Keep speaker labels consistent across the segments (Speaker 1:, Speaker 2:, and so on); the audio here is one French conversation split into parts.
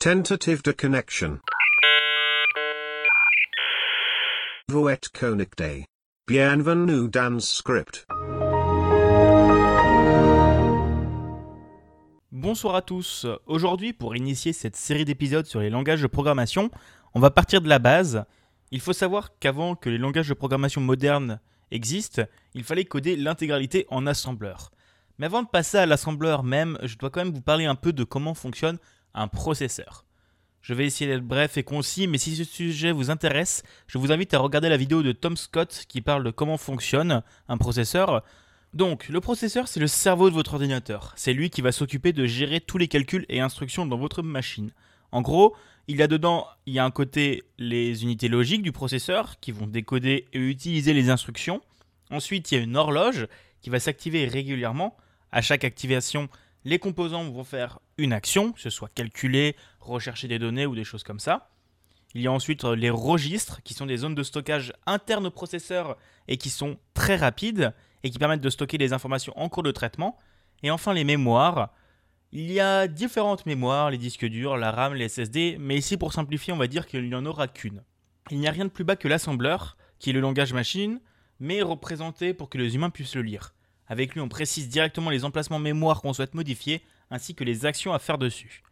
Speaker 1: Tentative de connection. Voet Konig Day. Bienvenue dans script.
Speaker 2: Bonsoir à tous. Aujourd'hui, pour initier cette série d'épisodes sur les langages de programmation, on va partir de la base. Il faut savoir qu'avant que les langages de programmation modernes existent, il fallait coder l'intégralité en assembleur. Mais avant de passer à l'assembleur même, je dois quand même vous parler un peu de comment fonctionne un processeur. Je vais essayer d'être bref et concis, mais si ce sujet vous intéresse, je vous invite à regarder la vidéo de Tom Scott qui parle de comment fonctionne un processeur. Donc, le processeur, c'est le cerveau de votre ordinateur. C'est lui qui va s'occuper de gérer tous les calculs et instructions dans votre machine. En gros, il y a dedans, il y a un côté les unités logiques du processeur qui vont décoder et utiliser les instructions. Ensuite, il y a une horloge qui va s'activer régulièrement. À chaque activation, les composants vont faire une action, que ce soit calculer, rechercher des données ou des choses comme ça. Il y a ensuite les registres, qui sont des zones de stockage internes au processeur et qui sont très rapides et qui permettent de stocker les informations en cours de traitement. Et enfin les mémoires. Il y a différentes mémoires, les disques durs, la RAM, les SSD, mais ici pour simplifier on va dire qu'il n'y en aura qu'une. Il n'y a rien de plus bas que l'assembleur, qui est le langage machine, mais représenté pour que les humains puissent le lire. Avec lui on précise directement les emplacements mémoire qu'on souhaite modifier, ainsi que les actions à faire dessus.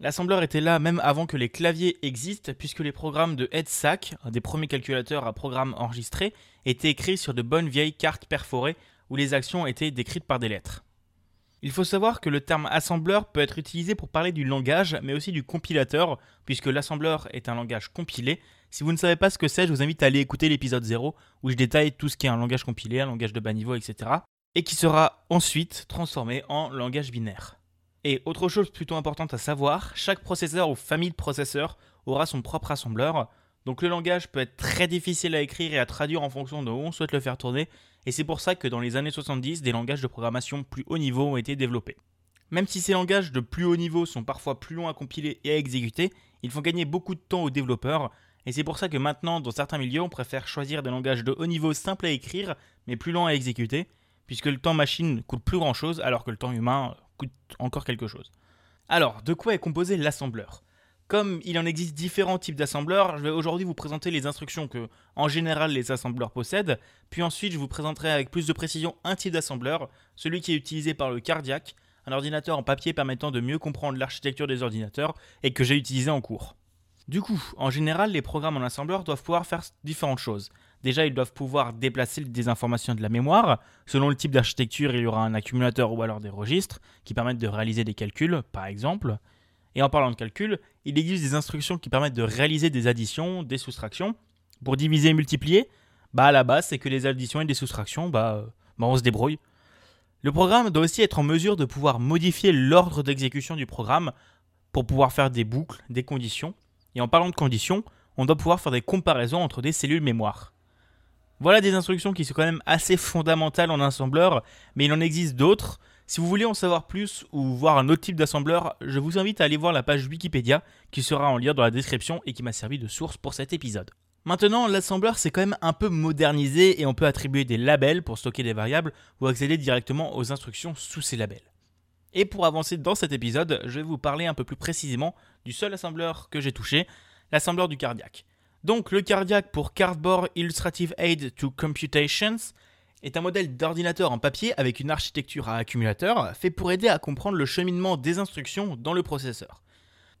Speaker 2: L'assembleur était là même avant que les claviers existent, puisque les programmes de EDSAC, un des premiers calculateurs à programme enregistrés, étaient écrits sur de bonnes vieilles cartes perforées où les actions étaient décrites par des lettres. Il faut savoir que le terme assembleur peut être utilisé pour parler du langage, mais aussi du compilateur, puisque l'assembleur est un langage compilé. Si vous ne savez pas ce que c'est, je vous invite à aller écouter l'épisode 0, où je détaille tout ce qui est un langage compilé, un langage de bas niveau, etc. Et qui sera ensuite transformé en langage binaire. Et autre chose plutôt importante à savoir, chaque processeur ou famille de processeurs aura son propre assembleur. Donc le langage peut être très difficile à écrire et à traduire en fonction de où on souhaite le faire tourner, et c'est pour ça que dans les années 70, des langages de programmation plus haut niveau ont été développés. Même si ces langages de plus haut niveau sont parfois plus longs à compiler et à exécuter, ils font gagner beaucoup de temps aux développeurs, et c'est pour ça que maintenant, dans certains milieux, on préfère choisir des langages de haut niveau simples à écrire, mais plus lents à exécuter, puisque le temps machine coûte plus grand chose, alors que le temps humain encore quelque chose. Alors, de quoi est composé l'assembleur? Comme il en existe différents types d'assembleurs, je vais aujourd'hui vous présenter les instructions que, en général, les assembleurs possèdent, puis ensuite je vous présenterai avec plus de précision un type d'assembleur, celui qui est utilisé par le cardiaque, un ordinateur en papier permettant de mieux comprendre l'architecture des ordinateurs et que j'ai utilisé en cours. Du coup, en général, les programmes en assembleur doivent pouvoir faire différentes choses. Déjà, ils doivent pouvoir déplacer des informations de la mémoire. Selon le type d'architecture, il y aura un accumulateur ou alors des registres qui permettent de réaliser des calculs, par exemple. Et en parlant de calcul, il existe des instructions qui permettent de réaliser des additions, des soustractions. Pour diviser et multiplier, bah à la base, c'est que les additions et des soustractions, bah, bah on se débrouille. Le programme doit aussi être en mesure de pouvoir modifier l'ordre d'exécution du programme pour pouvoir faire des boucles, des conditions. Et en parlant de conditions, on doit pouvoir faire des comparaisons entre des cellules mémoire. Voilà des instructions qui sont quand même assez fondamentales en assembleur, mais il en existe d'autres. Si vous voulez en savoir plus ou voir un autre type d'assembleur, je vous invite à aller voir la page Wikipédia qui sera en lien dans la description et qui m'a servi de source pour cet épisode. Maintenant, l'assembleur s'est quand même un peu modernisé et on peut attribuer des labels pour stocker des variables ou accéder directement aux instructions sous ces labels. Et pour avancer dans cet épisode, je vais vous parler un peu plus précisément du seul assembleur que j'ai touché, l'assembleur du cardiaque. Donc le cardiaque pour Cardboard Illustrative Aid to Computations est un modèle d'ordinateur en papier avec une architecture à accumulateur fait pour aider à comprendre le cheminement des instructions dans le processeur.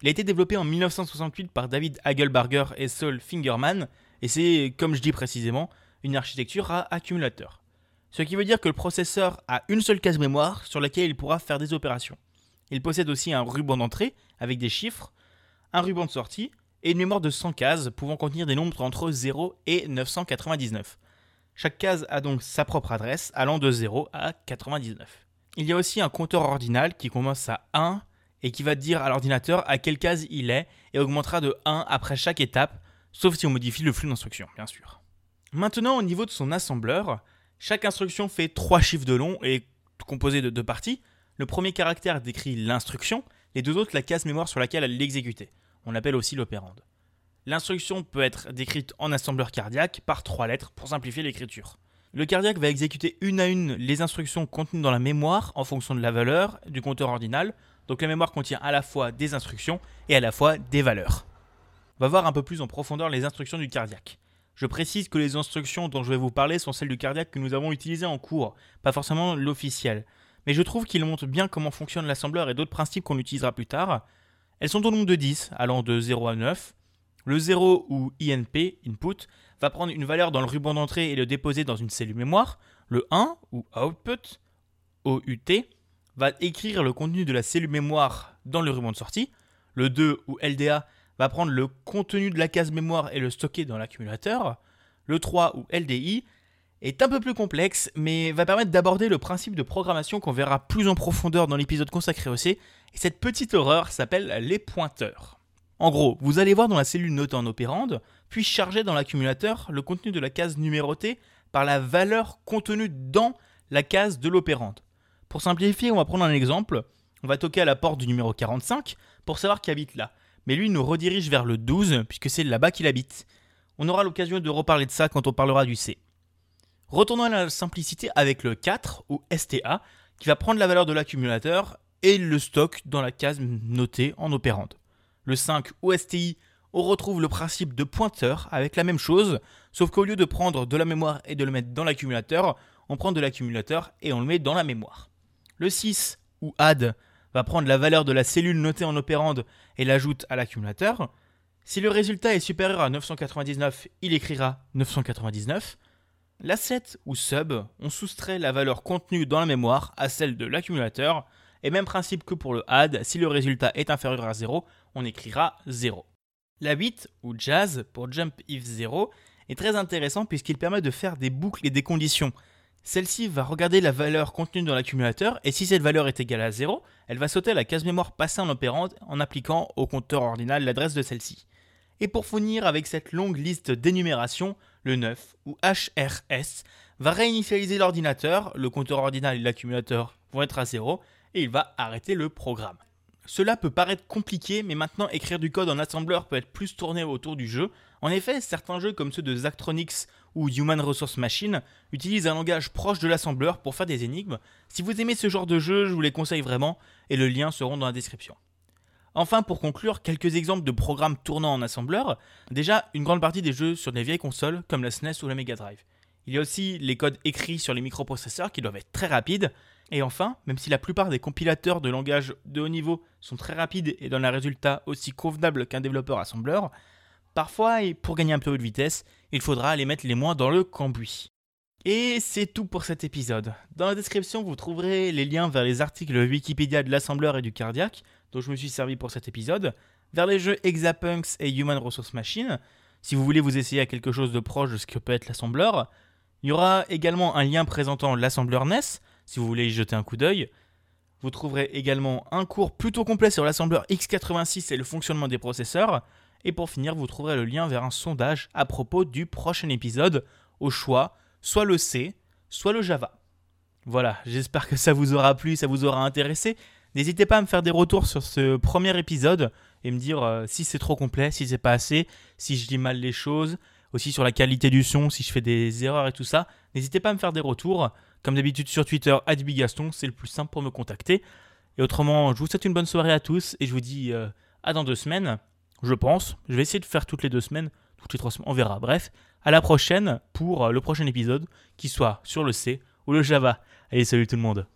Speaker 2: Il a été développé en 1968 par David Hagelbarger et Saul Fingerman et c'est, comme je dis précisément, une architecture à accumulateur. Ce qui veut dire que le processeur a une seule case mémoire sur laquelle il pourra faire des opérations. Il possède aussi un ruban d'entrée avec des chiffres, un ruban de sortie et une mémoire de 100 cases pouvant contenir des nombres entre 0 et 999. Chaque case a donc sa propre adresse allant de 0 à 99. Il y a aussi un compteur ordinal qui commence à 1 et qui va dire à l'ordinateur à quelle case il est et augmentera de 1 après chaque étape, sauf si on modifie le flux d'instructions, bien sûr. Maintenant, au niveau de son assembleur, chaque instruction fait 3 chiffres de long et composé de deux parties. Le premier caractère décrit l'instruction, les deux autres la case mémoire sur laquelle elle l'exécutait on l'appelle aussi l'opérande. L'instruction peut être décrite en assembleur cardiaque par trois lettres pour simplifier l'écriture. Le cardiaque va exécuter une à une les instructions contenues dans la mémoire en fonction de la valeur du compteur ordinal. Donc la mémoire contient à la fois des instructions et à la fois des valeurs. On va voir un peu plus en profondeur les instructions du cardiaque. Je précise que les instructions dont je vais vous parler sont celles du cardiaque que nous avons utilisées en cours, pas forcément l'officiel. Mais je trouve qu'il montre bien comment fonctionne l'assembleur et d'autres principes qu'on utilisera plus tard. Elles sont au nombre de 10, allant de 0 à 9. Le 0 ou INP, input, va prendre une valeur dans le ruban d'entrée et le déposer dans une cellule mémoire. Le 1 ou output, OUT, va écrire le contenu de la cellule mémoire dans le ruban de sortie. Le 2 ou LDA va prendre le contenu de la case mémoire et le stocker dans l'accumulateur. Le 3 ou LDI est un peu plus complexe, mais va permettre d'aborder le principe de programmation qu'on verra plus en profondeur dans l'épisode consacré au C. Et cette petite horreur s'appelle les pointeurs. En gros, vous allez voir dans la cellule notée en opérande, puis charger dans l'accumulateur le contenu de la case numérotée par la valeur contenue dans la case de l'opérande. Pour simplifier, on va prendre un exemple. On va toquer à la porte du numéro 45 pour savoir qui habite là. Mais lui nous redirige vers le 12 puisque c'est là-bas qu'il habite. On aura l'occasion de reparler de ça quand on parlera du C. Retournons à la simplicité avec le 4 ou STA qui va prendre la valeur de l'accumulateur et le stock dans la case notée en opérande le 5 ou STI, on retrouve le principe de pointeur avec la même chose, sauf qu'au lieu de prendre de la mémoire et de le mettre dans l'accumulateur, on prend de l'accumulateur et on le met dans la mémoire. Le 6 ou add va prendre la valeur de la cellule notée en opérande et l'ajoute à l'accumulateur. Si le résultat est supérieur à 999, il écrira 999. La 7 ou sub, on soustrait la valeur contenue dans la mémoire à celle de l'accumulateur et même principe que pour le add, si le résultat est inférieur à 0, on écrira 0. La 8, ou jazz, pour jump if 0, est très intéressant puisqu'il permet de faire des boucles et des conditions. Celle-ci va regarder la valeur contenue dans l'accumulateur et si cette valeur est égale à 0, elle va sauter à la case mémoire passée en opérande en appliquant au compteur ordinal l'adresse de celle-ci. Et pour finir avec cette longue liste d'énumération, le 9 ou HRS va réinitialiser l'ordinateur, le compteur ordinal et l'accumulateur vont être à 0 et il va arrêter le programme. Cela peut paraître compliqué, mais maintenant écrire du code en assembleur peut être plus tourné autour du jeu. En effet, certains jeux comme ceux de Zachtronics ou Human Resource Machine utilisent un langage proche de l'assembleur pour faire des énigmes. Si vous aimez ce genre de jeu, je vous les conseille vraiment et le lien seront dans la description. Enfin, pour conclure, quelques exemples de programmes tournant en assembleur. Déjà, une grande partie des jeux sur des vieilles consoles comme la SNES e ou la Mega Drive. Il y a aussi les codes écrits sur les microprocesseurs qui doivent être très rapides. Et enfin, même si la plupart des compilateurs de langage de haut niveau sont très rapides et donnent un résultat aussi convenable qu'un développeur assembleur, parfois, et pour gagner un peu de vitesse, il faudra les mettre les moins dans le cambouis. Et c'est tout pour cet épisode. Dans la description, vous trouverez les liens vers les articles Wikipédia de l'assembleur et du cardiaque, dont je me suis servi pour cet épisode, vers les jeux Exapunks et Human Resource Machine, si vous voulez vous essayer à quelque chose de proche de ce que peut être l'assembleur. Il y aura également un lien présentant l'assembleur NES, si vous voulez y jeter un coup d'œil. Vous trouverez également un cours plutôt complet sur l'assembleur x86 et le fonctionnement des processeurs. Et pour finir, vous trouverez le lien vers un sondage à propos du prochain épisode, au choix, soit le C, soit le Java. Voilà, j'espère que ça vous aura plu, ça vous aura intéressé. N'hésitez pas à me faire des retours sur ce premier épisode et me dire euh, si c'est trop complet, si c'est pas assez, si je dis mal les choses, aussi sur la qualité du son, si je fais des erreurs et tout ça. N'hésitez pas à me faire des retours. Comme d'habitude sur Twitter, Bigaston, c'est le plus simple pour me contacter. Et autrement, je vous souhaite une bonne soirée à tous et je vous dis euh, à dans deux semaines, je pense. Je vais essayer de faire toutes les deux semaines, toutes les trois semaines, on verra. Bref, à la prochaine pour euh, le prochain épisode, qui soit sur le C ou le Java. Allez, salut tout le monde.